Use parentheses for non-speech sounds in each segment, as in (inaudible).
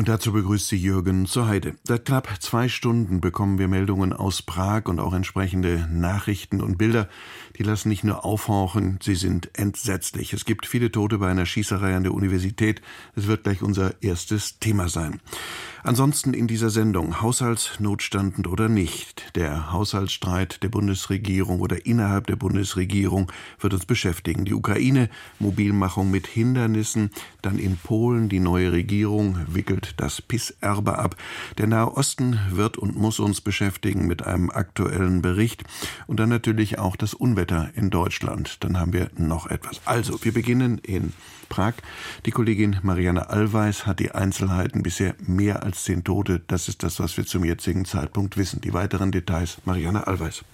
Und dazu begrüßt sie Jürgen zur Heide. Seit knapp zwei Stunden bekommen wir Meldungen aus Prag und auch entsprechende Nachrichten und Bilder. Die lassen nicht nur aufhorchen, sie sind entsetzlich. Es gibt viele Tote bei einer Schießerei an der Universität. Es wird gleich unser erstes Thema sein. Ansonsten in dieser Sendung Haushaltsnotstand oder nicht. Der Haushaltsstreit der Bundesregierung oder innerhalb der Bundesregierung wird uns beschäftigen. Die Ukraine, Mobilmachung mit Hindernissen, dann in Polen die neue Regierung wickelt das PIS-Erbe ab. Der Nahe Osten wird und muss uns beschäftigen mit einem aktuellen Bericht und dann natürlich auch das Unwetter in Deutschland. Dann haben wir noch etwas. Also, wir beginnen in Prag. Die Kollegin Marianne Allweis hat die Einzelheiten bisher mehr als zehn Tote. Das ist das, was wir zum jetzigen Zeitpunkt wissen. Die weiteren Details Marianne Allweis.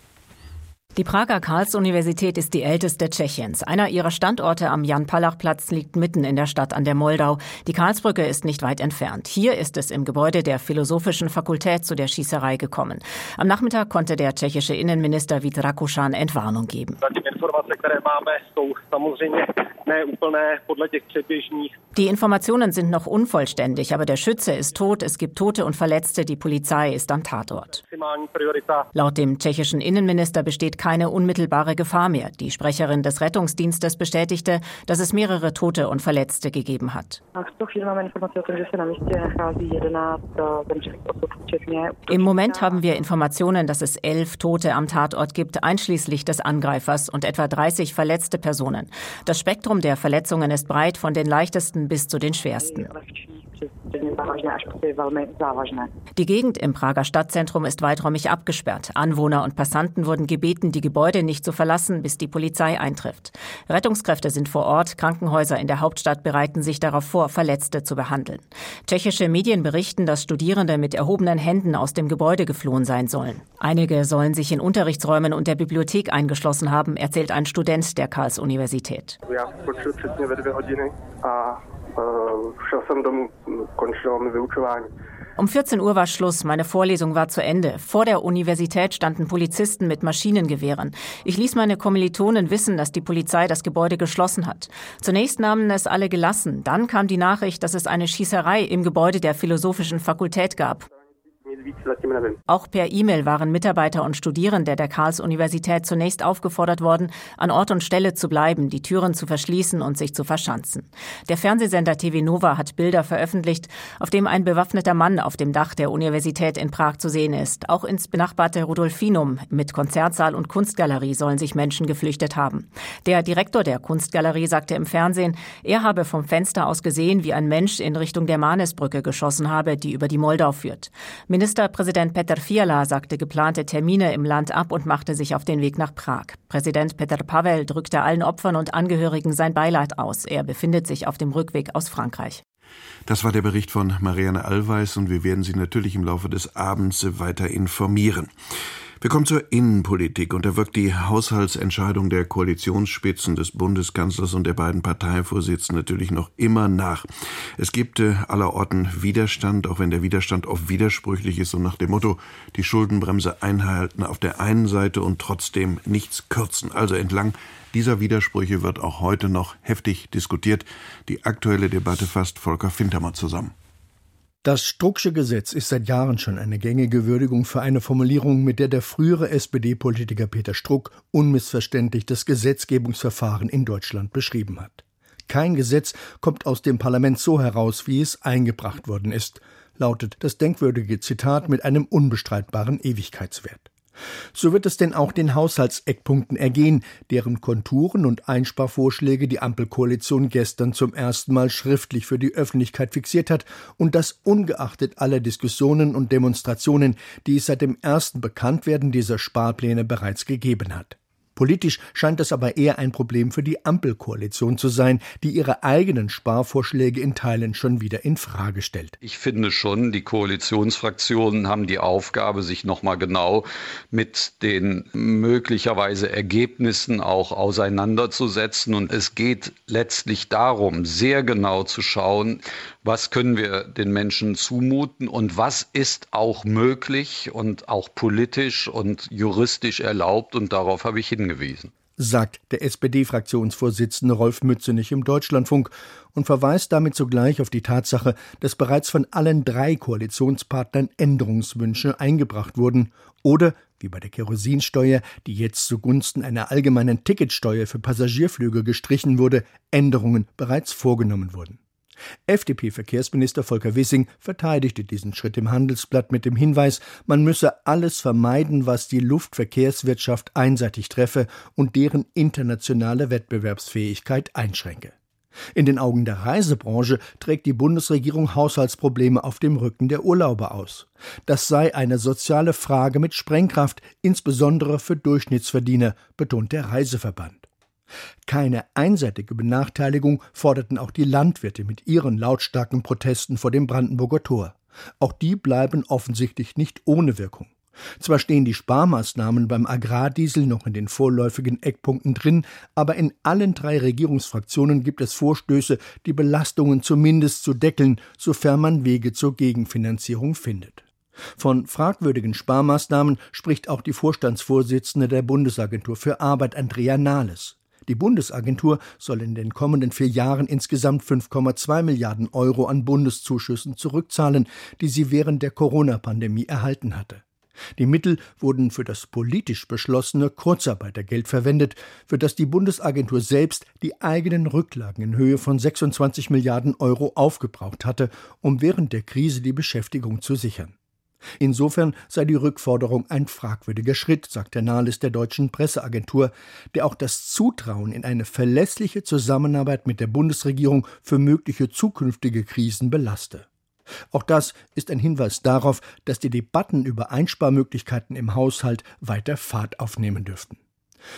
Die Prager Karls-Universität ist die älteste Tschechiens. Einer ihrer Standorte am Jan-Palach-Platz liegt mitten in der Stadt an der Moldau. Die Karlsbrücke ist nicht weit entfernt. Hier ist es im Gebäude der Philosophischen Fakultät zu der Schießerei gekommen. Am Nachmittag konnte der tschechische Innenminister Vít Entwarnung geben. Die Informationen sind noch unvollständig, aber der Schütze ist tot, es gibt Tote und Verletzte, die Polizei ist am Tatort. Laut dem tschechischen Innenminister besteht keine unmittelbare Gefahr mehr. Die Sprecherin des Rettungsdienstes bestätigte, dass es mehrere Tote und Verletzte gegeben hat. Im Moment haben wir Informationen, dass es elf Tote am Tatort gibt, einschließlich des Angreifers und etwa 30 verletzte Personen. Das Spektrum der Verletzungen ist breit von den leichtesten bis zu den schwersten. Die Gegend im Prager Stadtzentrum ist weiträumig abgesperrt. Anwohner und Passanten wurden gebeten, die Gebäude nicht zu verlassen, bis die Polizei eintrifft. Rettungskräfte sind vor Ort, Krankenhäuser in der Hauptstadt bereiten sich darauf vor, Verletzte zu behandeln. Tschechische Medien berichten, dass Studierende mit erhobenen Händen aus dem Gebäude geflohen sein sollen. Einige sollen sich in Unterrichtsräumen und der Bibliothek eingeschlossen haben, erzählt ein Student der Karls-Universität. Um 14 Uhr war Schluss, meine Vorlesung war zu Ende. Vor der Universität standen Polizisten mit Maschinengewehren. Ich ließ meine Kommilitonen wissen, dass die Polizei das Gebäude geschlossen hat. Zunächst nahmen es alle gelassen. Dann kam die Nachricht, dass es eine Schießerei im Gebäude der Philosophischen Fakultät gab. Auch per E-Mail waren Mitarbeiter und Studierende der Karls-Universität zunächst aufgefordert worden, an Ort und Stelle zu bleiben, die Türen zu verschließen und sich zu verschanzen. Der Fernsehsender TV Nova hat Bilder veröffentlicht, auf dem ein bewaffneter Mann auf dem Dach der Universität in Prag zu sehen ist. Auch ins benachbarte Rudolfinum mit Konzertsaal und Kunstgalerie sollen sich Menschen geflüchtet haben. Der Direktor der Kunstgalerie sagte im Fernsehen, er habe vom Fenster aus gesehen, wie ein Mensch in Richtung der Manesbrücke geschossen habe, die über die Moldau führt. Ministerpräsident Petr Fiala sagte geplante Termine im Land ab und machte sich auf den Weg nach Prag. Präsident Petr Pavel drückte allen Opfern und Angehörigen sein Beileid aus. Er befindet sich auf dem Rückweg aus Frankreich. Das war der Bericht von Marianne Allweis und wir werden Sie natürlich im Laufe des Abends weiter informieren. Wir kommen zur Innenpolitik und da wirkt die Haushaltsentscheidung der Koalitionsspitzen des Bundeskanzlers und der beiden Parteivorsitzenden natürlich noch immer nach. Es gibt äh, allerorten Widerstand, auch wenn der Widerstand oft widersprüchlich ist und nach dem Motto, die Schuldenbremse einhalten auf der einen Seite und trotzdem nichts kürzen. Also entlang dieser Widersprüche wird auch heute noch heftig diskutiert. Die aktuelle Debatte fasst Volker Fintermer zusammen. Das Strucksche Gesetz ist seit Jahren schon eine gängige Würdigung für eine Formulierung, mit der der frühere SPD-Politiker Peter Struck unmissverständlich das Gesetzgebungsverfahren in Deutschland beschrieben hat. Kein Gesetz kommt aus dem Parlament so heraus, wie es eingebracht worden ist, lautet das denkwürdige Zitat mit einem unbestreitbaren Ewigkeitswert. So wird es denn auch den Haushaltseckpunkten ergehen, deren Konturen und Einsparvorschläge die Ampelkoalition gestern zum ersten Mal schriftlich für die Öffentlichkeit fixiert hat und das ungeachtet aller Diskussionen und Demonstrationen, die es seit dem ersten Bekanntwerden dieser Sparpläne bereits gegeben hat. Politisch scheint das aber eher ein Problem für die Ampelkoalition zu sein, die ihre eigenen Sparvorschläge in Teilen schon wieder in Frage stellt. Ich finde schon, die Koalitionsfraktionen haben die Aufgabe, sich nochmal genau mit den möglicherweise Ergebnissen auch auseinanderzusetzen. Und es geht letztlich darum, sehr genau zu schauen, was können wir den Menschen zumuten und was ist auch möglich und auch politisch und juristisch erlaubt. Und darauf habe ich hingewiesen. sagt der SPD-Fraktionsvorsitzende Rolf Mützenich im Deutschlandfunk und verweist damit zugleich auf die Tatsache, dass bereits von allen drei Koalitionspartnern Änderungswünsche eingebracht wurden oder, wie bei der Kerosinsteuer, die jetzt zugunsten einer allgemeinen Ticketsteuer für Passagierflüge gestrichen wurde, Änderungen bereits vorgenommen wurden. FDP-Verkehrsminister Volker Wissing verteidigte diesen Schritt im Handelsblatt mit dem Hinweis, man müsse alles vermeiden, was die Luftverkehrswirtschaft einseitig treffe und deren internationale Wettbewerbsfähigkeit einschränke. In den Augen der Reisebranche trägt die Bundesregierung Haushaltsprobleme auf dem Rücken der Urlauber aus. Das sei eine soziale Frage mit Sprengkraft, insbesondere für Durchschnittsverdiener, betont der Reiseverband. Keine einseitige Benachteiligung forderten auch die Landwirte mit ihren lautstarken Protesten vor dem Brandenburger Tor. Auch die bleiben offensichtlich nicht ohne Wirkung. Zwar stehen die Sparmaßnahmen beim Agrardiesel noch in den vorläufigen Eckpunkten drin, aber in allen drei Regierungsfraktionen gibt es Vorstöße, die Belastungen zumindest zu deckeln, sofern man Wege zur Gegenfinanzierung findet. Von fragwürdigen Sparmaßnahmen spricht auch die Vorstandsvorsitzende der Bundesagentur für Arbeit Andrea Nahles. Die Bundesagentur soll in den kommenden vier Jahren insgesamt 5,2 Milliarden Euro an Bundeszuschüssen zurückzahlen, die sie während der Corona-Pandemie erhalten hatte. Die Mittel wurden für das politisch beschlossene Kurzarbeitergeld verwendet, für das die Bundesagentur selbst die eigenen Rücklagen in Höhe von 26 Milliarden Euro aufgebraucht hatte, um während der Krise die Beschäftigung zu sichern. Insofern sei die Rückforderung ein fragwürdiger Schritt, sagt der Nahles der deutschen Presseagentur, der auch das Zutrauen in eine verlässliche Zusammenarbeit mit der Bundesregierung für mögliche zukünftige Krisen belaste. Auch das ist ein Hinweis darauf, dass die Debatten über Einsparmöglichkeiten im Haushalt weiter Fahrt aufnehmen dürften.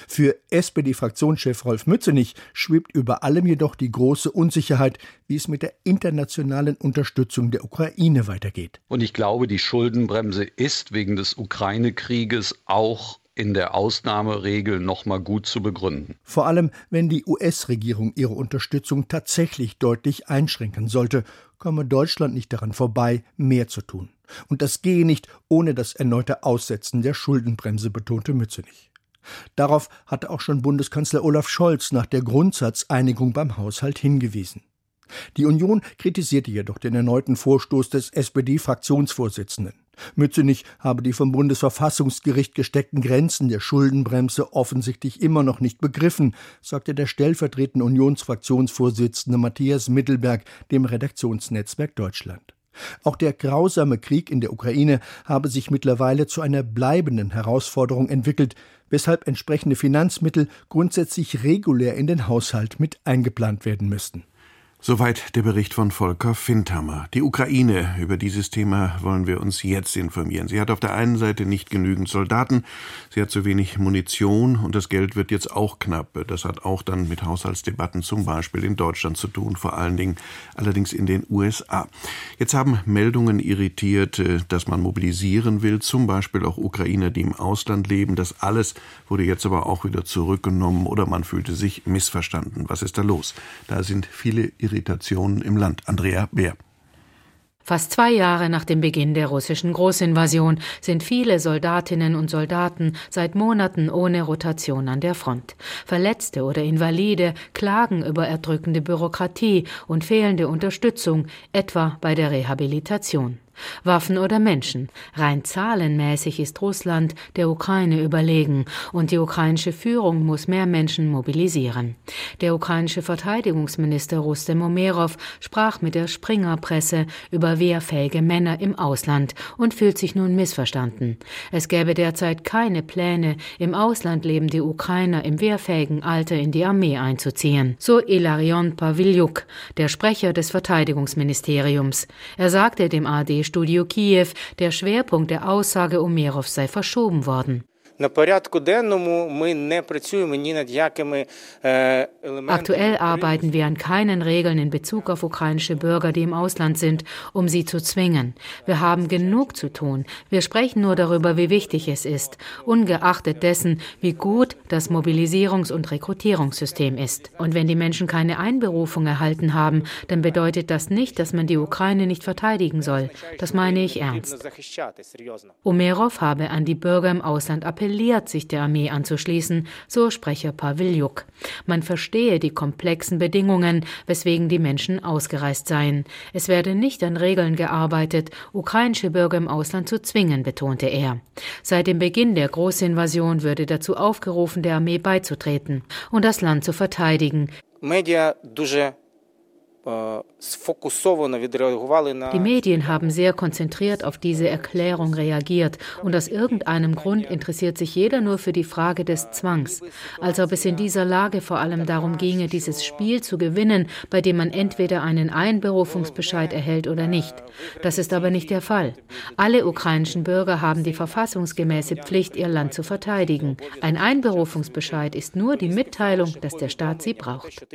Für SPD-Fraktionschef Rolf Mützenich schwebt über allem jedoch die große Unsicherheit, wie es mit der internationalen Unterstützung der Ukraine weitergeht. Und ich glaube, die Schuldenbremse ist wegen des Ukraine-Krieges auch in der Ausnahmeregel noch mal gut zu begründen. Vor allem, wenn die US-Regierung ihre Unterstützung tatsächlich deutlich einschränken sollte, komme Deutschland nicht daran vorbei, mehr zu tun. Und das gehe nicht ohne das erneute Aussetzen der Schuldenbremse, betonte Mützenich. Darauf hatte auch schon Bundeskanzler Olaf Scholz nach der Grundsatzeinigung beim Haushalt hingewiesen. Die Union kritisierte jedoch den erneuten Vorstoß des SPD-Fraktionsvorsitzenden. Mützenich habe die vom Bundesverfassungsgericht gesteckten Grenzen der Schuldenbremse offensichtlich immer noch nicht begriffen, sagte der stellvertretende Unionsfraktionsvorsitzende Matthias Mittelberg dem Redaktionsnetzwerk Deutschland. Auch der grausame Krieg in der Ukraine habe sich mittlerweile zu einer bleibenden Herausforderung entwickelt, weshalb entsprechende Finanzmittel grundsätzlich regulär in den Haushalt mit eingeplant werden müssten. Soweit der Bericht von Volker Findhammer. Die Ukraine, über dieses Thema wollen wir uns jetzt informieren. Sie hat auf der einen Seite nicht genügend Soldaten, sie hat zu wenig Munition und das Geld wird jetzt auch knapp. Das hat auch dann mit Haushaltsdebatten zum Beispiel in Deutschland zu tun, vor allen Dingen allerdings in den USA. Jetzt haben Meldungen irritiert, äh, dass man mobilisieren will, zum Beispiel auch Ukrainer, die im Ausland leben. Das alles wurde jetzt aber auch wieder zurückgenommen oder man fühlte sich missverstanden. Was ist da los? Da sind viele Irritationen im Land. Andrea Bär. Fast zwei Jahre nach dem Beginn der russischen Großinvasion sind viele Soldatinnen und Soldaten seit Monaten ohne Rotation an der Front. Verletzte oder Invalide klagen über erdrückende Bürokratie und fehlende Unterstützung, etwa bei der Rehabilitation. Waffen oder Menschen. Rein zahlenmäßig ist Russland der Ukraine überlegen und die ukrainische Führung muss mehr Menschen mobilisieren. Der ukrainische Verteidigungsminister Rustem Umerov sprach mit der Springer-Presse über wehrfähige Männer im Ausland und fühlt sich nun missverstanden. Es gäbe derzeit keine Pläne, im Ausland lebende Ukrainer im wehrfähigen Alter in die Armee einzuziehen. So Ilarion Paviliuk, der Sprecher des Verteidigungsministeriums. Er sagte dem AD Studio Kiew, der Schwerpunkt der Aussage Umerov sei verschoben worden. Aktuell arbeiten wir an keinen Regeln in Bezug auf ukrainische Bürger, die im Ausland sind, um sie zu zwingen. Wir haben genug zu tun. Wir sprechen nur darüber, wie wichtig es ist, ungeachtet dessen, wie gut das Mobilisierungs- und Rekrutierungssystem ist. Und wenn die Menschen keine Einberufung erhalten haben, dann bedeutet das nicht, dass man die Ukraine nicht verteidigen soll. Das meine ich ernst. Umerov habe an die Bürger im Ausland appelliert appelliert, sich der Armee anzuschließen, so Sprecher Pawiljuk. Man verstehe die komplexen Bedingungen, weswegen die Menschen ausgereist seien. Es werde nicht an Regeln gearbeitet, ukrainische Bürger im Ausland zu zwingen, betonte er. Seit dem Beginn der Großinvasion würde dazu aufgerufen, der Armee beizutreten und das Land zu verteidigen. Media дуже die Medien haben sehr konzentriert auf diese Erklärung reagiert und aus irgendeinem Grund interessiert sich jeder nur für die Frage des Zwangs, als ob es in dieser Lage vor allem darum ginge, dieses Spiel zu gewinnen, bei dem man entweder einen Einberufungsbescheid erhält oder nicht. Das ist aber nicht der Fall. Alle ukrainischen Bürger haben die verfassungsgemäße Pflicht, ihr Land zu verteidigen. Ein Einberufungsbescheid ist nur die Mitteilung, dass der Staat sie braucht.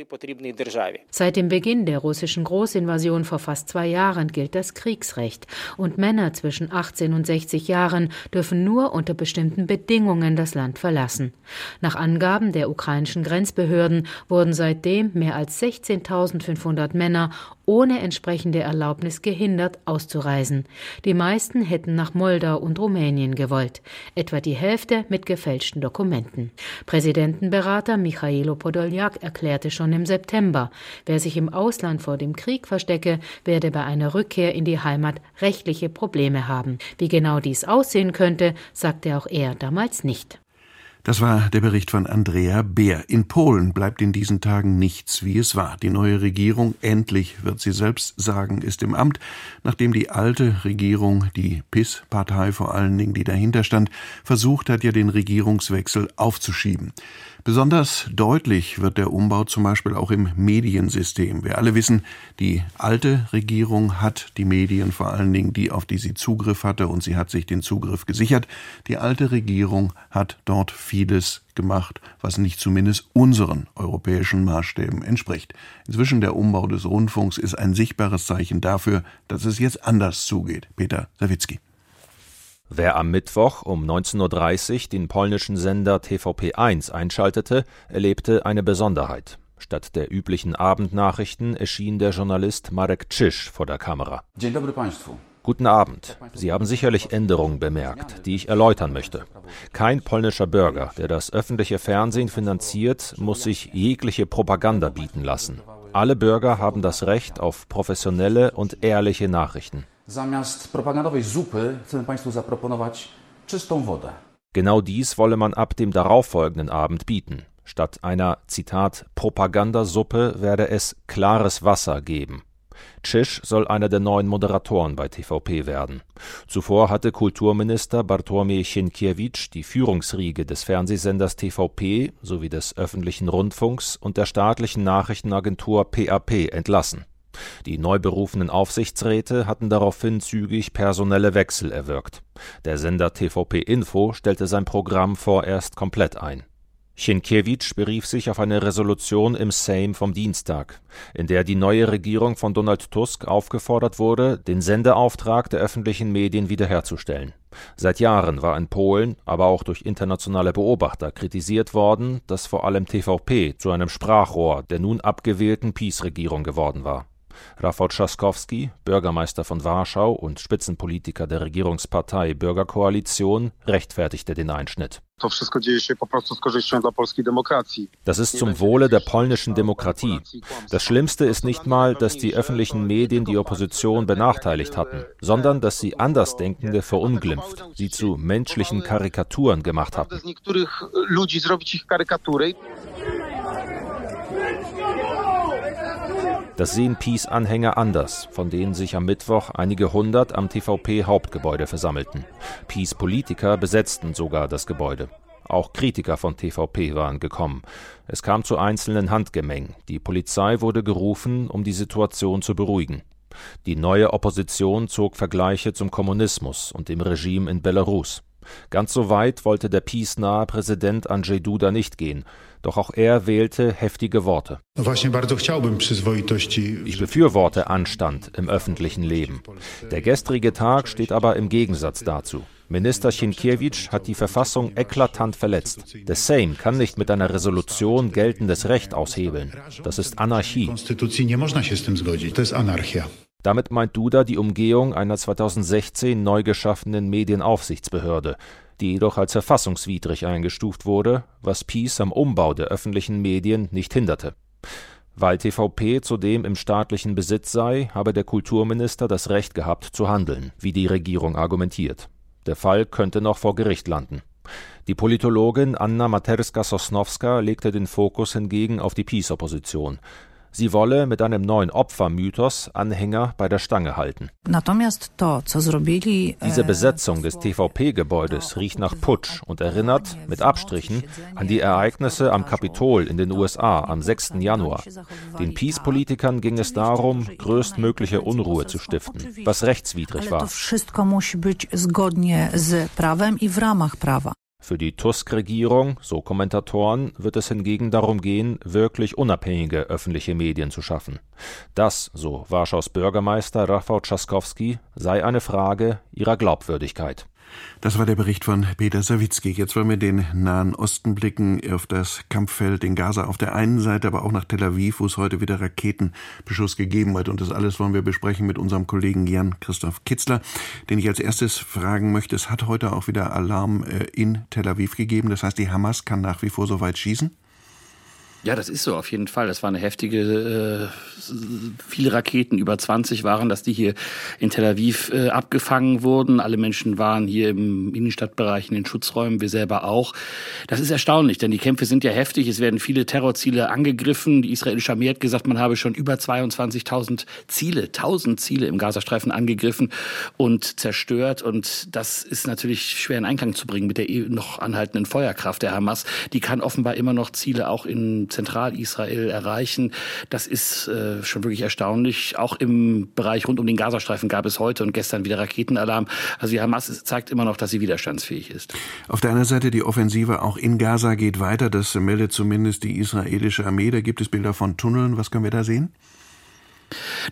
Seit dem Beginn der russischen Großinvasion vor fast zwei Jahren gilt das Kriegsrecht und Männer zwischen 18 und 60 Jahren dürfen nur unter bestimmten Bedingungen das Land verlassen. Nach Angaben der ukrainischen Grenzbehörden wurden seitdem mehr als 16.500 Männer ohne entsprechende Erlaubnis gehindert, auszureisen. Die meisten hätten nach Moldau und Rumänien gewollt, etwa die Hälfte mit gefälschten Dokumenten. Präsidentenberater Michailo Podoljak erklärte schon im September, wer sich im Ausland vor dem Krieg verstecke, werde bei einer Rückkehr in die Heimat rechtliche Probleme haben. Wie genau dies aussehen könnte, sagte auch er damals nicht. Das war der Bericht von Andrea Beer. In Polen bleibt in diesen Tagen nichts, wie es war. Die neue Regierung, endlich wird sie selbst sagen, ist im Amt, nachdem die alte Regierung, die PIS-Partei vor allen Dingen, die dahinter stand, versucht hat, ja den Regierungswechsel aufzuschieben. Besonders deutlich wird der Umbau zum Beispiel auch im Mediensystem. Wir alle wissen, die alte Regierung hat die Medien, vor allen Dingen die, auf die sie Zugriff hatte, und sie hat sich den Zugriff gesichert. Die alte Regierung hat dort vieles gemacht, was nicht zumindest unseren europäischen Maßstäben entspricht. Inzwischen der Umbau des Rundfunks ist ein sichtbares Zeichen dafür, dass es jetzt anders zugeht. Peter Sawicki. Wer am Mittwoch um 19.30 Uhr den polnischen Sender TVP1 einschaltete, erlebte eine Besonderheit. Statt der üblichen Abendnachrichten erschien der Journalist Marek Czysz vor der Kamera. Guten Abend. Sie haben sicherlich Änderungen bemerkt, die ich erläutern möchte. Kein polnischer Bürger, der das öffentliche Fernsehen finanziert, muss sich jegliche Propaganda bieten lassen. Alle Bürger haben das Recht auf professionelle und ehrliche Nachrichten. Zamiast propagandowej zupy chcemy Państwu zaproponować czystą wodę. Genau dies wolle man ab dem darauffolgenden Abend bieten. Statt einer, Zitat, Propagandasuppe werde es klares Wasser geben. Tschisch soll einer der neuen Moderatoren bei TVP werden. Zuvor hatte Kulturminister Bartłomiej Sienkiewicz die Führungsriege des Fernsehsenders TVP sowie des öffentlichen Rundfunks und der staatlichen Nachrichtenagentur PAP entlassen. Die neu berufenen Aufsichtsräte hatten daraufhin zügig personelle Wechsel erwirkt. Der Sender TVP Info stellte sein Programm vorerst komplett ein. Sienkiewicz berief sich auf eine Resolution im Sejm vom Dienstag, in der die neue Regierung von Donald Tusk aufgefordert wurde, den Sendeauftrag der öffentlichen Medien wiederherzustellen. Seit Jahren war in Polen, aber auch durch internationale Beobachter kritisiert worden, dass vor allem TVP zu einem Sprachrohr der nun abgewählten PiS-Regierung geworden war. Rafał Trzaskowski, Bürgermeister von Warschau und Spitzenpolitiker der Regierungspartei Bürgerkoalition, rechtfertigte den Einschnitt. Das ist zum Wohle der polnischen Demokratie. Das Schlimmste ist nicht mal, dass die öffentlichen Medien die Opposition benachteiligt hatten, sondern dass sie Andersdenkende verunglimpft, sie zu menschlichen Karikaturen gemacht hatten. Das sehen Peace-Anhänger anders, von denen sich am Mittwoch einige hundert am TVP-Hauptgebäude versammelten. Peace-Politiker besetzten sogar das Gebäude. Auch Kritiker von TVP waren gekommen. Es kam zu einzelnen Handgemengen. Die Polizei wurde gerufen, um die Situation zu beruhigen. Die neue Opposition zog Vergleiche zum Kommunismus und dem Regime in Belarus. Ganz so weit wollte der peace-nahe Präsident Andrzej Duda nicht gehen, doch auch er wählte heftige Worte. Ich befürworte Anstand im öffentlichen Leben. Der gestrige Tag steht aber im Gegensatz dazu. Minister Sienkiewicz hat die Verfassung eklatant verletzt. Der Sejm kann nicht mit einer Resolution geltendes Recht aushebeln. Das ist Anarchie. Damit meint Duda die Umgehung einer 2016 neu geschaffenen Medienaufsichtsbehörde, die jedoch als verfassungswidrig eingestuft wurde, was Peace am Umbau der öffentlichen Medien nicht hinderte. Weil TVP zudem im staatlichen Besitz sei, habe der Kulturminister das Recht gehabt zu handeln, wie die Regierung argumentiert. Der Fall könnte noch vor Gericht landen. Die Politologin Anna Materska-Sosnowska legte den Fokus hingegen auf die Peace-Opposition. Sie wolle mit einem neuen Opfermythos Anhänger bei der Stange halten. Diese Besetzung des TVP-Gebäudes riecht nach Putsch und erinnert, mit Abstrichen, an die Ereignisse am Kapitol in den USA am 6. Januar. Den Peace-Politikern ging es darum, größtmögliche Unruhe zu stiften, was rechtswidrig war. Für die Tusk-Regierung, so Kommentatoren, wird es hingegen darum gehen, wirklich unabhängige öffentliche Medien zu schaffen. Das, so Warschaus Bürgermeister Rafał Trzaskowski, sei eine Frage ihrer Glaubwürdigkeit. Das war der Bericht von Peter Sawicki. Jetzt wollen wir den Nahen Osten blicken, auf das Kampffeld in Gaza auf der einen Seite, aber auch nach Tel Aviv, wo es heute wieder Raketenbeschuss gegeben hat. Und das alles wollen wir besprechen mit unserem Kollegen Jan-Christoph Kitzler, den ich als erstes fragen möchte. Es hat heute auch wieder Alarm äh, in Tel Aviv gegeben. Das heißt, die Hamas kann nach wie vor so weit schießen? Ja, das ist so auf jeden Fall. Das war eine heftige, äh, viele Raketen, über 20 waren, dass die hier in Tel Aviv äh, abgefangen wurden. Alle Menschen waren hier im Innenstadtbereich in den Schutzräumen, wir selber auch. Das ist erstaunlich, denn die Kämpfe sind ja heftig. Es werden viele Terrorziele angegriffen. Die israelische Armee hat gesagt, man habe schon über 22.000 Ziele, 1000 Ziele im Gazastreifen angegriffen und zerstört. Und das ist natürlich schwer in Einklang zu bringen mit der eh noch anhaltenden Feuerkraft der Hamas. Die kann offenbar immer noch Ziele auch in Zentralisrael erreichen. Das ist äh, schon wirklich erstaunlich. Auch im Bereich rund um den Gazastreifen gab es heute und gestern wieder Raketenalarm. Also die Hamas zeigt immer noch, dass sie widerstandsfähig ist. Auf der anderen Seite die Offensive auch in Gaza geht weiter. Das meldet zumindest die israelische Armee. Da gibt es Bilder von Tunneln. Was können wir da sehen?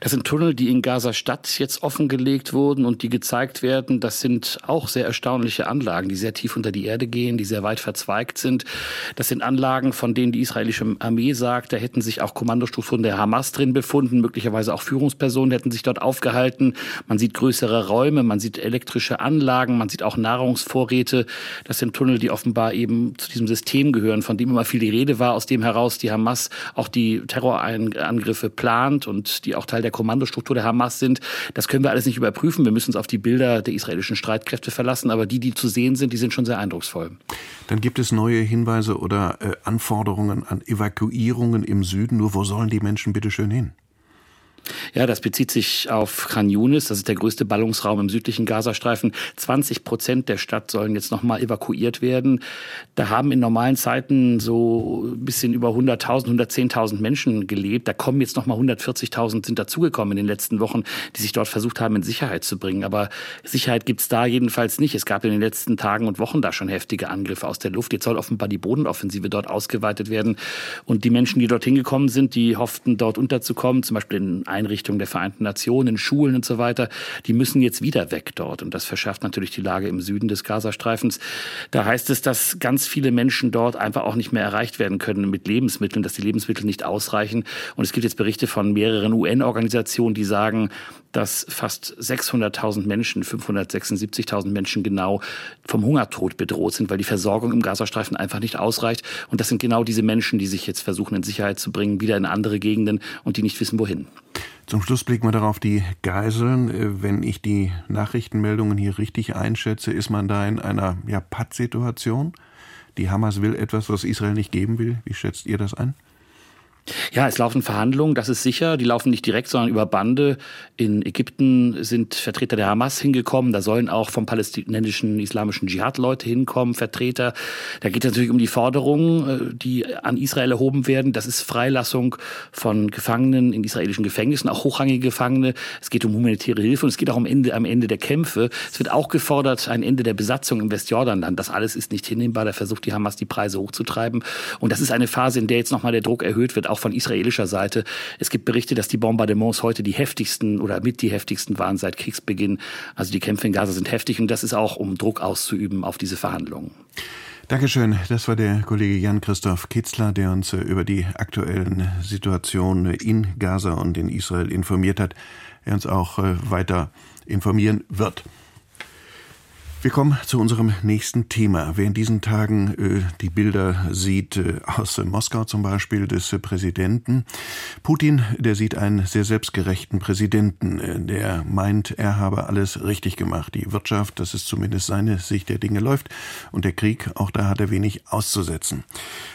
Das sind Tunnel, die in Gaza-Stadt jetzt offengelegt wurden und die gezeigt werden. Das sind auch sehr erstaunliche Anlagen, die sehr tief unter die Erde gehen, die sehr weit verzweigt sind. Das sind Anlagen, von denen die israelische Armee sagt, da hätten sich auch Kommandostrukturen der Hamas drin befunden, möglicherweise auch Führungspersonen hätten sich dort aufgehalten. Man sieht größere Räume, man sieht elektrische Anlagen, man sieht auch Nahrungsvorräte. Das sind Tunnel, die offenbar eben zu diesem System gehören, von dem immer viel die Rede war, aus dem heraus die Hamas auch die Terrorangriffe plant und die die auch Teil der Kommandostruktur der Hamas sind. Das können wir alles nicht überprüfen. Wir müssen uns auf die Bilder der israelischen Streitkräfte verlassen. Aber die, die zu sehen sind, die sind schon sehr eindrucksvoll. Dann gibt es neue Hinweise oder äh, Anforderungen an Evakuierungen im Süden. Nur wo sollen die Menschen bitte schön hin? Ja, das bezieht sich auf Khan Yunis. Das ist der größte Ballungsraum im südlichen Gazastreifen. 20 Prozent der Stadt sollen jetzt nochmal evakuiert werden. Da haben in normalen Zeiten so ein bisschen über 100.000, 110.000 Menschen gelebt. Da kommen jetzt nochmal 140.000 sind dazugekommen in den letzten Wochen, die sich dort versucht haben, in Sicherheit zu bringen. Aber Sicherheit gibt's da jedenfalls nicht. Es gab in den letzten Tagen und Wochen da schon heftige Angriffe aus der Luft. Jetzt soll offenbar die Bodenoffensive dort ausgeweitet werden. Und die Menschen, die dorthin gekommen sind, die hofften, dort unterzukommen, zum Beispiel in Einrichtungen der Vereinten Nationen, Schulen und so weiter, die müssen jetzt wieder weg dort. Und das verschärft natürlich die Lage im Süden des Gazastreifens. Da heißt es, dass ganz viele Menschen dort einfach auch nicht mehr erreicht werden können mit Lebensmitteln, dass die Lebensmittel nicht ausreichen. Und es gibt jetzt Berichte von mehreren UN-Organisationen, die sagen, dass fast 600.000 Menschen, 576.000 Menschen genau vom Hungertod bedroht sind, weil die Versorgung im Gazastreifen einfach nicht ausreicht. Und das sind genau diese Menschen, die sich jetzt versuchen, in Sicherheit zu bringen, wieder in andere Gegenden und die nicht wissen, wohin. Zum Schluss blicken wir darauf die Geiseln. Äh, wenn ich die Nachrichtenmeldungen hier richtig einschätze, ist man da in einer ja, Pattsituation. Die Hamas will etwas, was Israel nicht geben will. Wie schätzt ihr das ein? Ja, es laufen Verhandlungen, das ist sicher. Die laufen nicht direkt, sondern über Bande. In Ägypten sind Vertreter der Hamas hingekommen. Da sollen auch vom palästinensischen islamischen Dschihad Leute hinkommen, Vertreter. Da geht es natürlich um die Forderungen, äh, die an Israel erhoben werden. Das ist Freilassung von Gefangenen in israelischen Gefängnissen, auch hochrangige Gefangene. Es geht um humanitäre Hilfe und es geht auch am Ende, am Ende der Kämpfe. Es wird auch gefordert, ein Ende der Besatzung im Westjordanland. Das alles ist nicht hinnehmbar. Da versucht die Hamas, die Preise hochzutreiben. Und das ist eine Phase, in der jetzt nochmal der Druck erhöht wird, auch von israelischer Seite. Es gibt Berichte, dass die Bombardements heute die heftigsten oder mit die heftigsten waren seit Kriegsbeginn. Also die Kämpfe in Gaza sind heftig und das ist auch, um Druck auszuüben auf diese Verhandlungen. Dankeschön. Das war der Kollege Jan-Christoph Kitzler, der uns äh, über die aktuellen Situationen in Gaza und in Israel informiert hat. Er uns auch äh, weiter informieren wird. Wir kommen zu unserem nächsten Thema. Wer in diesen Tagen äh, die Bilder sieht äh, aus Moskau zum Beispiel des äh, Präsidenten Putin, der sieht einen sehr selbstgerechten Präsidenten, äh, der meint, er habe alles richtig gemacht. Die Wirtschaft, das ist zumindest seine Sicht der Dinge läuft und der Krieg, auch da hat er wenig auszusetzen.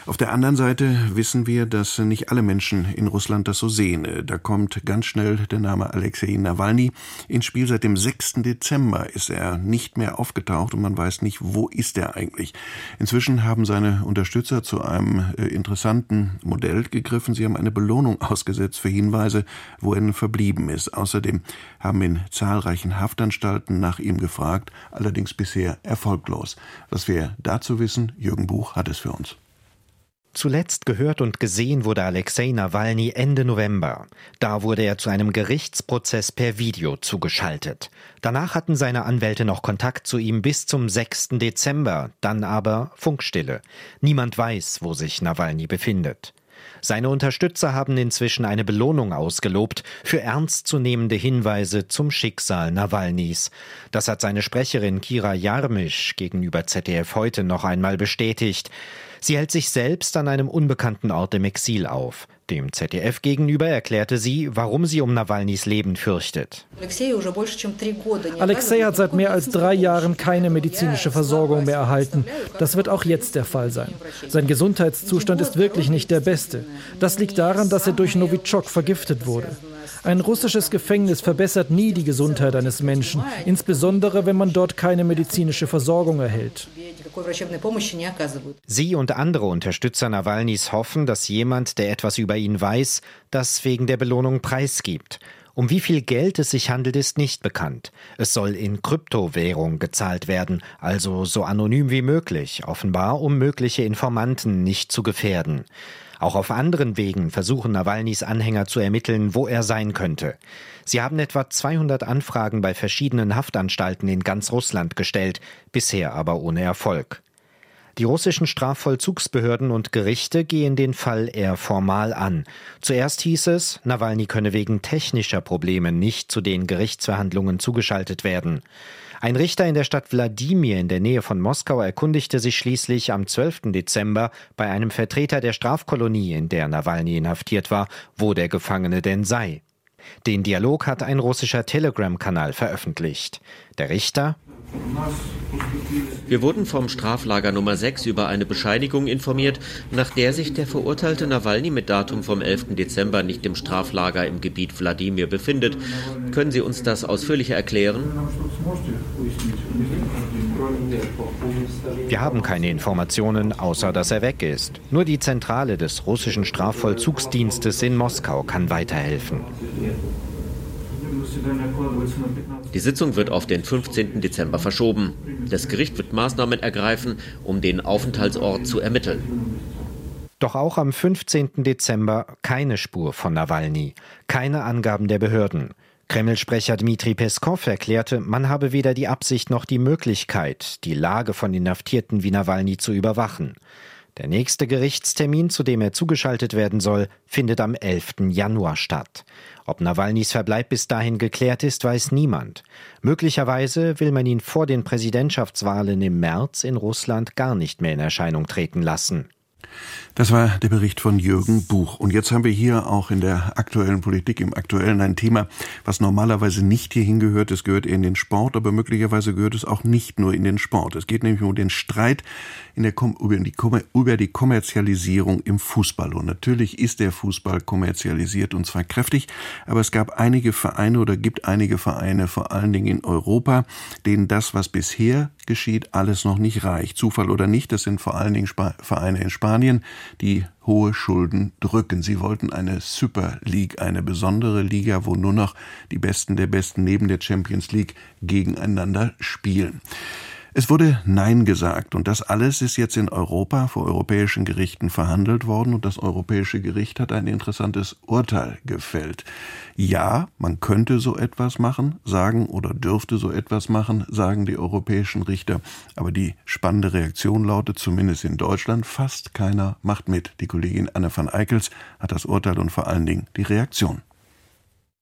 Auf der anderen Seite wissen wir, dass nicht alle Menschen in Russland das so sehen. Äh, da kommt ganz schnell der Name Alexei Nawalny ins Spiel. Seit dem 6. Dezember ist er nicht mehr aufgenommen aufgetaucht und man weiß nicht, wo ist er eigentlich. Inzwischen haben seine Unterstützer zu einem äh, interessanten Modell gegriffen. Sie haben eine Belohnung (laughs) ausgesetzt für Hinweise, wo er verblieben ist. Außerdem haben in zahlreichen Haftanstalten nach ihm gefragt, allerdings bisher erfolglos. Was wir dazu wissen, Jürgen Buch hat es für uns. Zuletzt gehört und gesehen wurde Alexei Nawalny Ende November. Da wurde er zu einem Gerichtsprozess per Video zugeschaltet. Danach hatten seine Anwälte noch Kontakt zu ihm bis zum 6. Dezember, dann aber Funkstille. Niemand weiß, wo sich Nawalny befindet. Seine Unterstützer haben inzwischen eine Belohnung ausgelobt für ernstzunehmende Hinweise zum Schicksal Nawalnys. Das hat seine Sprecherin Kira Jarmisch gegenüber ZDF heute noch einmal bestätigt. Sie hält sich selbst an einem unbekannten Ort im Exil auf. Dem ZDF gegenüber erklärte sie, warum sie um Nawalnys Leben fürchtet. Alexei hat seit mehr als drei Jahren keine medizinische Versorgung mehr erhalten. Das wird auch jetzt der Fall sein. Sein Gesundheitszustand ist wirklich nicht der beste. Das liegt daran, dass er durch Novichok vergiftet wurde. Ein russisches Gefängnis verbessert nie die Gesundheit eines Menschen, insbesondere wenn man dort keine medizinische Versorgung erhält. Sie und andere Unterstützer Nawalnys hoffen, dass jemand, der etwas über ihn weiß, das wegen der Belohnung preisgibt. Um wie viel Geld es sich handelt, ist nicht bekannt. Es soll in Kryptowährung gezahlt werden, also so anonym wie möglich, offenbar um mögliche Informanten nicht zu gefährden. Auch auf anderen Wegen versuchen Nawalnys Anhänger zu ermitteln, wo er sein könnte. Sie haben etwa 200 Anfragen bei verschiedenen Haftanstalten in ganz Russland gestellt, bisher aber ohne Erfolg. Die russischen Strafvollzugsbehörden und Gerichte gehen den Fall eher formal an. Zuerst hieß es, Nawalny könne wegen technischer Probleme nicht zu den Gerichtsverhandlungen zugeschaltet werden. Ein Richter in der Stadt Wladimir in der Nähe von Moskau erkundigte sich schließlich am 12. Dezember bei einem Vertreter der Strafkolonie, in der Nawalny inhaftiert war, wo der Gefangene denn sei. Den Dialog hat ein russischer Telegram-Kanal veröffentlicht. Der Richter wir wurden vom Straflager Nummer 6 über eine Bescheinigung informiert, nach der sich der verurteilte Nawalny mit Datum vom 11. Dezember nicht im Straflager im Gebiet Wladimir befindet. Können Sie uns das ausführlicher erklären? Wir haben keine Informationen, außer dass er weg ist. Nur die Zentrale des russischen Strafvollzugsdienstes in Moskau kann weiterhelfen. Die Sitzung wird auf den 15. Dezember verschoben. Das Gericht wird Maßnahmen ergreifen, um den Aufenthaltsort zu ermitteln. Doch auch am 15. Dezember keine Spur von Nawalny, keine Angaben der Behörden. Kreml-Sprecher Dmitri Peskov erklärte, man habe weder die Absicht noch die Möglichkeit, die Lage von Inhaftierten wie Nawalny zu überwachen. Der nächste Gerichtstermin, zu dem er zugeschaltet werden soll, findet am 11. Januar statt. Ob Nawalnys Verbleib bis dahin geklärt ist, weiß niemand. Möglicherweise will man ihn vor den Präsidentschaftswahlen im März in Russland gar nicht mehr in Erscheinung treten lassen. Das war der Bericht von Jürgen Buch. Und jetzt haben wir hier auch in der aktuellen Politik, im aktuellen ein Thema, was normalerweise nicht hierhin gehört. Es gehört in den Sport, aber möglicherweise gehört es auch nicht nur in den Sport. Es geht nämlich um den Streit der über, die, über die Kommerzialisierung im Fußball. Und natürlich ist der Fußball kommerzialisiert und zwar kräftig, aber es gab einige Vereine oder gibt einige Vereine, vor allen Dingen in Europa, denen das, was bisher geschieht, alles noch nicht reicht. Zufall oder nicht, das sind vor allen Dingen Sp Vereine in Spanien, die hohe Schulden drücken. Sie wollten eine Super League, eine besondere Liga, wo nur noch die Besten der Besten neben der Champions League gegeneinander spielen. Es wurde Nein gesagt und das alles ist jetzt in Europa vor europäischen Gerichten verhandelt worden und das Europäische Gericht hat ein interessantes Urteil gefällt. Ja, man könnte so etwas machen, sagen oder dürfte so etwas machen, sagen die europäischen Richter, aber die spannende Reaktion lautet zumindest in Deutschland, fast keiner macht mit. Die Kollegin Anne van Eickels hat das Urteil und vor allen Dingen die Reaktion.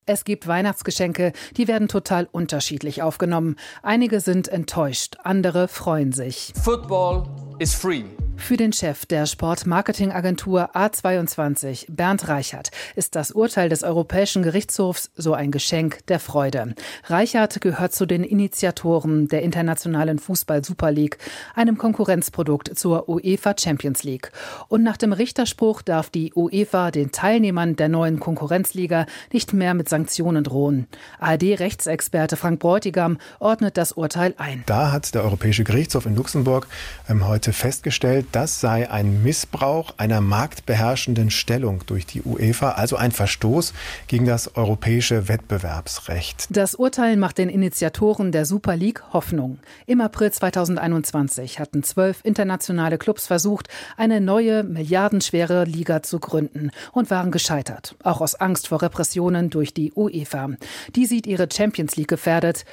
Es gibt Weihnachtsgeschenke, die werden total unterschiedlich aufgenommen. Einige sind enttäuscht, andere freuen sich. Football is free. Für den Chef der Sportmarketingagentur A22, Bernd Reichert, ist das Urteil des Europäischen Gerichtshofs so ein Geschenk der Freude. Reichert gehört zu den Initiatoren der internationalen Fußball-Super League, einem Konkurrenzprodukt zur UEFA Champions League. Und nach dem Richterspruch darf die UEFA den Teilnehmern der neuen Konkurrenzliga nicht mehr mit Sanktionen drohen. ARD-Rechtsexperte Frank Bräutigam ordnet das Urteil ein. Da hat der Europäische Gerichtshof in Luxemburg ähm, heute festgestellt, das sei ein Missbrauch einer marktbeherrschenden Stellung durch die UEFA, also ein Verstoß gegen das europäische Wettbewerbsrecht. Das Urteil macht den Initiatoren der Super League Hoffnung. Im April 2021 hatten zwölf internationale Clubs versucht, eine neue, milliardenschwere Liga zu gründen und waren gescheitert, auch aus Angst vor Repressionen durch die UEFA. Die sieht ihre Champions League gefährdet.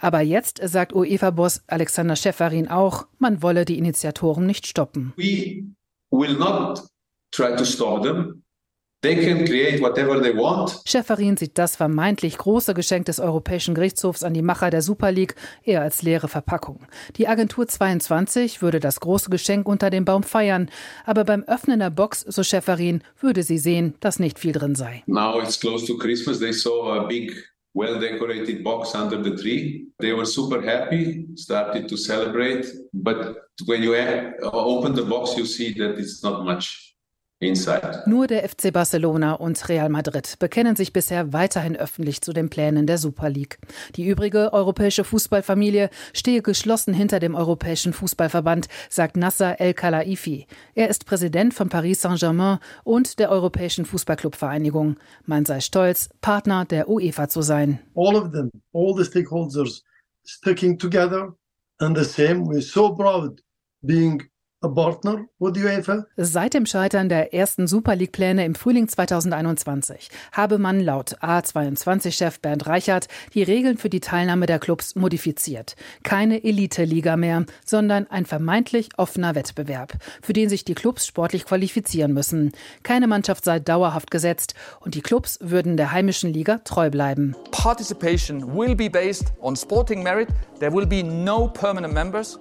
Aber jetzt sagt UEFA-Boss Alexander Schäferin auch, man wolle die Initiatoren nicht stoppen. We will not try to stop them. They can create whatever they want. Schäferin sieht das vermeintlich große Geschenk des Europäischen Gerichtshofs an die Macher der Super League eher als leere Verpackung. Die Agentur 22 würde das große Geschenk unter dem Baum feiern, aber beim Öffnen der Box, so Schäferin, würde sie sehen, dass nicht viel drin sei. Now it's close to Christmas. They saw a big well decorated box under the tree. They were super happy, started to celebrate. But when you open the box, you see that it's not much. Inside. Nur der FC Barcelona und Real Madrid bekennen sich bisher weiterhin öffentlich zu den Plänen der Super League. Die übrige europäische Fußballfamilie stehe geschlossen hinter dem Europäischen Fußballverband, sagt Nasser El Khelaifi. Er ist Präsident von Paris Saint-Germain und der Europäischen Fußballclubvereinigung. Man sei stolz, Partner der UEFA zu sein. All of them, all the stakeholders sticking together and the same. We're so proud being Seit dem Scheitern der ersten Super League-Pläne im Frühling 2021 habe man laut A22-Chef Bernd Reichert die Regeln für die Teilnahme der Clubs modifiziert. Keine Elite-Liga mehr, sondern ein vermeintlich offener Wettbewerb, für den sich die Clubs sportlich qualifizieren müssen. Keine Mannschaft sei dauerhaft gesetzt und die Clubs würden der heimischen Liga treu bleiben. Participation will be based on sporting merit. There will be no permanent members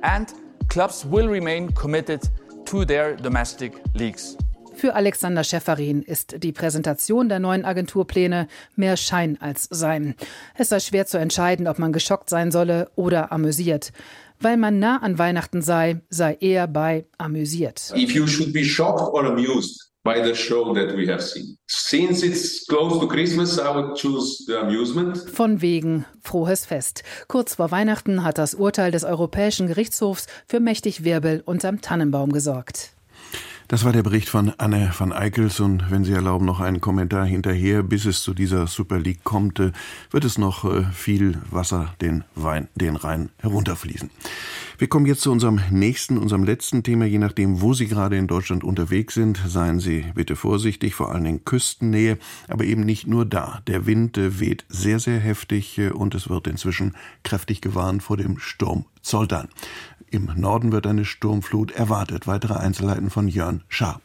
and clubs will remain committed to their domestic leagues. Für Alexander Schäferin ist die Präsentation der neuen Agenturpläne mehr Schein als Sein. Es sei schwer zu entscheiden, ob man geschockt sein solle oder amüsiert. Weil man nah an Weihnachten sei, sei er bei amüsiert. If you should be shocked or amused, by the show that we have seen. Since it's close to Christmas, I would choose the amusement. Von wegen frohes Fest. Kurz vor Weihnachten hat das Urteil des Europäischen Gerichtshofs für mächtig Wirbel unterm Tannenbaum gesorgt. Das war der Bericht von Anne van Eickels und wenn Sie erlauben, noch einen Kommentar hinterher. Bis es zu dieser Super League kommt, äh, wird es noch äh, viel Wasser den Wein, den Rhein herunterfließen. Wir kommen jetzt zu unserem nächsten, unserem letzten Thema. Je nachdem, wo Sie gerade in Deutschland unterwegs sind, seien Sie bitte vorsichtig, vor allem in Küstennähe, aber eben nicht nur da. Der Wind äh, weht sehr, sehr heftig und es wird inzwischen kräftig gewarnt vor dem Sturm Zoltan. Im Norden wird eine Sturmflut erwartet. Weitere Einzelheiten von Jörn Schaar.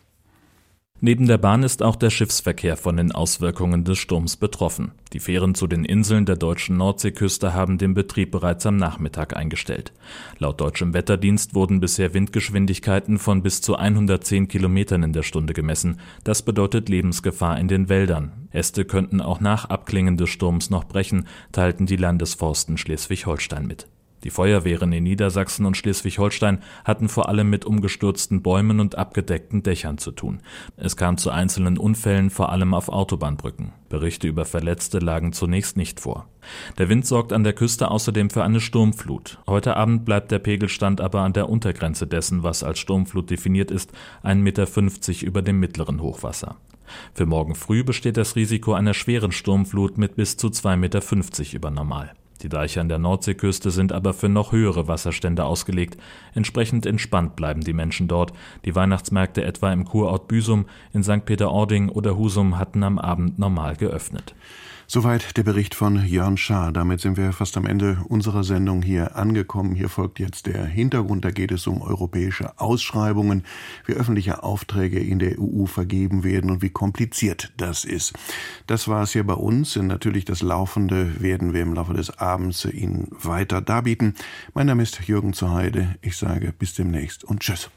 Neben der Bahn ist auch der Schiffsverkehr von den Auswirkungen des Sturms betroffen. Die Fähren zu den Inseln der deutschen Nordseeküste haben den Betrieb bereits am Nachmittag eingestellt. Laut deutschem Wetterdienst wurden bisher Windgeschwindigkeiten von bis zu 110 Kilometern in der Stunde gemessen. Das bedeutet Lebensgefahr in den Wäldern. Äste könnten auch nach Abklingen des Sturms noch brechen, teilten die Landesforsten Schleswig-Holstein mit. Die Feuerwehren in Niedersachsen und Schleswig-Holstein hatten vor allem mit umgestürzten Bäumen und abgedeckten Dächern zu tun. Es kam zu einzelnen Unfällen, vor allem auf Autobahnbrücken. Berichte über Verletzte lagen zunächst nicht vor. Der Wind sorgt an der Küste außerdem für eine Sturmflut. Heute Abend bleibt der Pegelstand aber an der Untergrenze dessen, was als Sturmflut definiert ist, 1,50 Meter über dem mittleren Hochwasser. Für morgen früh besteht das Risiko einer schweren Sturmflut mit bis zu 2,50 Meter über Normal. Die Deiche an der Nordseeküste sind aber für noch höhere Wasserstände ausgelegt. Entsprechend entspannt bleiben die Menschen dort. Die Weihnachtsmärkte etwa im Kurort Büsum, in St. Peter-Ording oder Husum hatten am Abend normal geöffnet. Soweit der Bericht von Jörn Schaar. Damit sind wir fast am Ende unserer Sendung hier angekommen. Hier folgt jetzt der Hintergrund. Da geht es um europäische Ausschreibungen, wie öffentliche Aufträge in der EU vergeben werden und wie kompliziert das ist. Das war es hier bei uns. Und natürlich das Laufende werden wir im Laufe des Abends Ihnen weiter darbieten. Mein Name ist Jürgen Zuheide. Ich sage bis demnächst und tschüss.